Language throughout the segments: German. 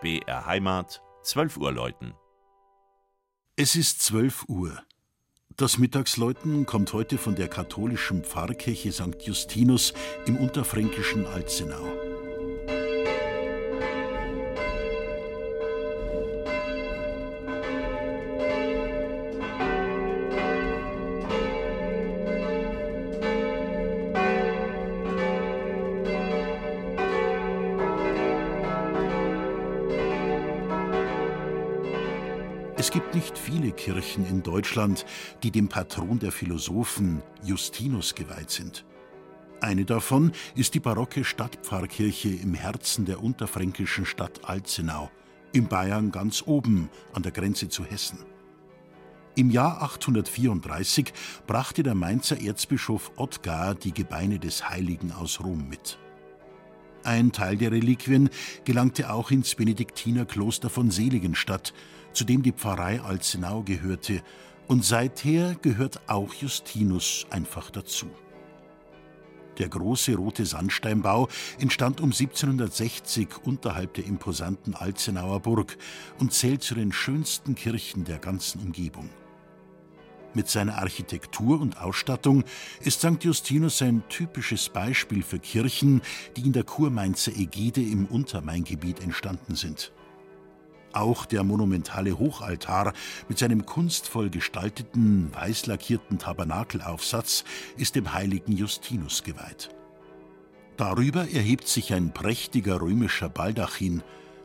BR Heimat, 12 Uhr läuten. Es ist 12 Uhr. Das Mittagsläuten kommt heute von der katholischen Pfarrkirche St. Justinus im unterfränkischen Alzenau. Es gibt nicht viele Kirchen in Deutschland, die dem Patron der Philosophen Justinus geweiht sind. Eine davon ist die barocke Stadtpfarrkirche im Herzen der unterfränkischen Stadt Alzenau, in Bayern ganz oben an der Grenze zu Hessen. Im Jahr 834 brachte der Mainzer Erzbischof Ottgar die Gebeine des Heiligen aus Rom mit. Ein Teil der Reliquien gelangte auch ins Benediktinerkloster von Seligenstadt, zu dem die Pfarrei Alzenau gehörte, und seither gehört auch Justinus einfach dazu. Der große rote Sandsteinbau entstand um 1760 unterhalb der imposanten Alzenauer Burg und zählt zu den schönsten Kirchen der ganzen Umgebung. Mit seiner Architektur und Ausstattung ist St. Justinus ein typisches Beispiel für Kirchen, die in der Kurmainzer Ägide im Untermaingebiet entstanden sind. Auch der monumentale Hochaltar mit seinem kunstvoll gestalteten, weiß lackierten Tabernakelaufsatz ist dem heiligen Justinus geweiht. Darüber erhebt sich ein prächtiger römischer Baldachin,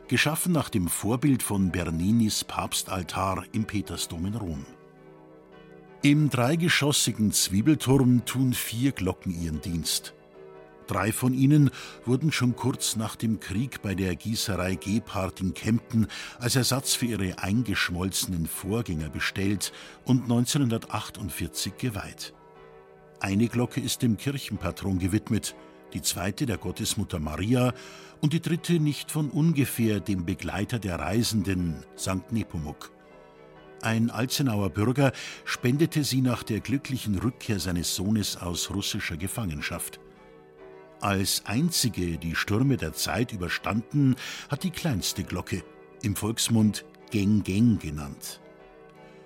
geschaffen nach dem Vorbild von Berninis Papstaltar im Petersdom in Rom. Im dreigeschossigen Zwiebelturm tun vier Glocken ihren Dienst. Drei von ihnen wurden schon kurz nach dem Krieg bei der Gießerei Gebhardt in Kempten als Ersatz für ihre eingeschmolzenen Vorgänger bestellt und 1948 geweiht. Eine Glocke ist dem Kirchenpatron gewidmet, die zweite der Gottesmutter Maria und die dritte nicht von ungefähr dem Begleiter der Reisenden, St. Nepomuk. Ein Alzenauer Bürger spendete sie nach der glücklichen Rückkehr seines Sohnes aus russischer Gefangenschaft. Als einzige die Stürme der Zeit überstanden, hat die kleinste Glocke, im Volksmund Geng Geng genannt.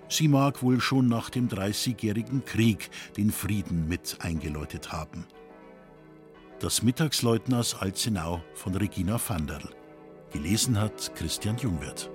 Sie mag wohl schon nach dem Dreißigjährigen Krieg den Frieden mit eingeläutet haben. Das Mittagsläuten aus Alzenau von Regina Vanderl. Gelesen hat Christian Jungwirth.